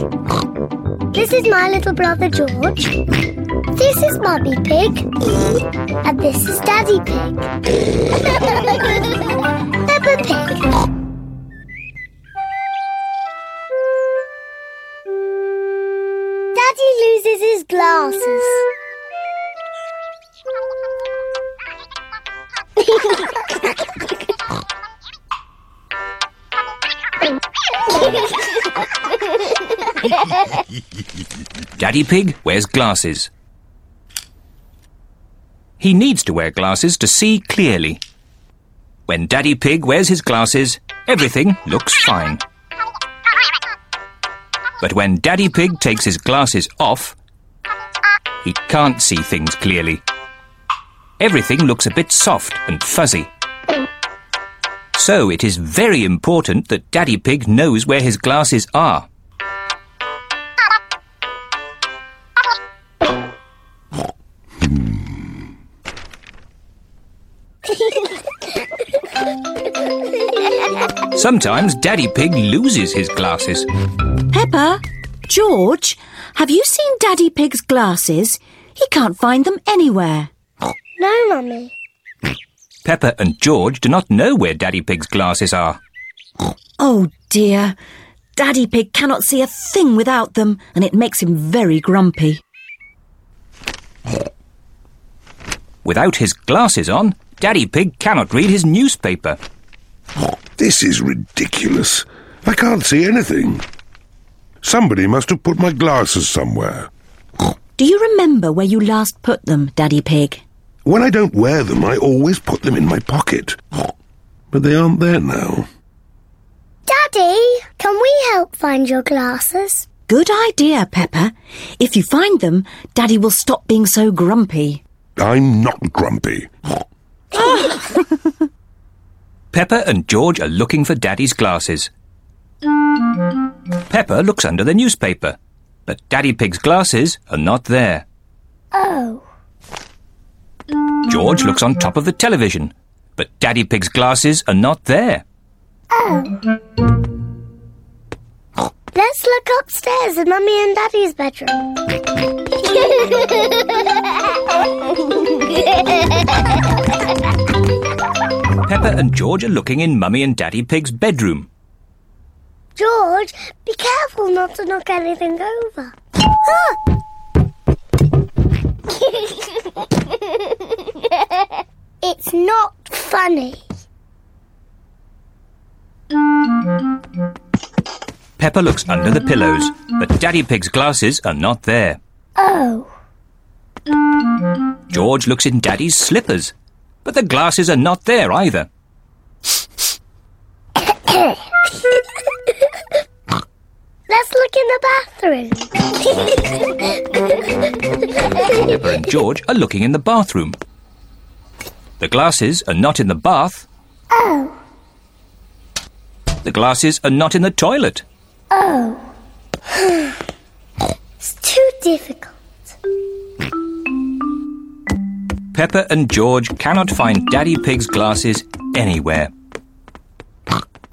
This is my little brother George. This is Mummy Pig. And this is Daddy Pig. Pig. Daddy loses his glasses. Daddy Pig wears glasses. He needs to wear glasses to see clearly. When Daddy Pig wears his glasses, everything looks fine. But when Daddy Pig takes his glasses off, he can't see things clearly. Everything looks a bit soft and fuzzy. So it is very important that Daddy Pig knows where his glasses are. Sometimes Daddy Pig loses his glasses. Peppa, George, have you seen Daddy Pig's glasses? He can't find them anywhere. No, Mummy. Peppa and George do not know where Daddy Pig's glasses are. Oh dear. Daddy Pig cannot see a thing without them, and it makes him very grumpy. Without his glasses on, Daddy Pig cannot read his newspaper. This is ridiculous. I can't see anything. Somebody must have put my glasses somewhere. Do you remember where you last put them, Daddy Pig? When I don't wear them, I always put them in my pocket. But they aren't there now. Daddy, can we help find your glasses? Good idea, Peppa. If you find them, Daddy will stop being so grumpy. I'm not grumpy. Peppa and George are looking for Daddy's glasses. Peppa looks under the newspaper, but Daddy Pig's glasses are not there. Oh. George looks on top of the television, but Daddy Pig's glasses are not there. Oh. Let's look upstairs in Mummy and Daddy's bedroom. Peppa and George are looking in Mummy and Daddy Pig's bedroom. George, be careful not to knock anything over. Ah! it's not funny. Peppa looks under the pillows, but Daddy Pig's glasses are not there. Oh. George looks in Daddy's slippers, but the glasses are not there either. Let's look in the bathroom. Peppa and George are looking in the bathroom. The glasses are not in the bath. oh. The glasses are not in the toilet. Oh. it's too difficult. Peppa and George cannot find Daddy Pig's glasses anywhere.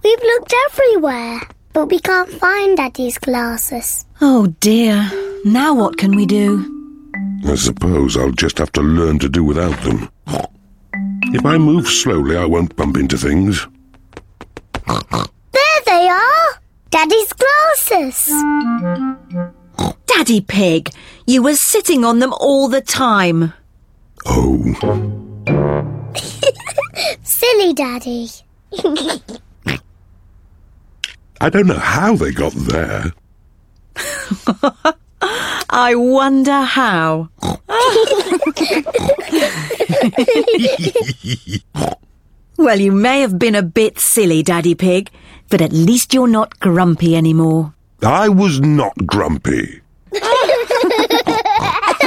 We've looked everywhere, but we can't find Daddy's glasses. Oh dear. Now what can we do? I suppose I'll just have to learn to do without them. If I move slowly, I won't bump into things. There they are! Daddy's glasses! Daddy Pig, you were sitting on them all the time. Oh, Silly Daddy. I don't know how they got there. I wonder how. well, you may have been a bit silly, Daddy Pig, but at least you're not grumpy anymore. I was not grumpy.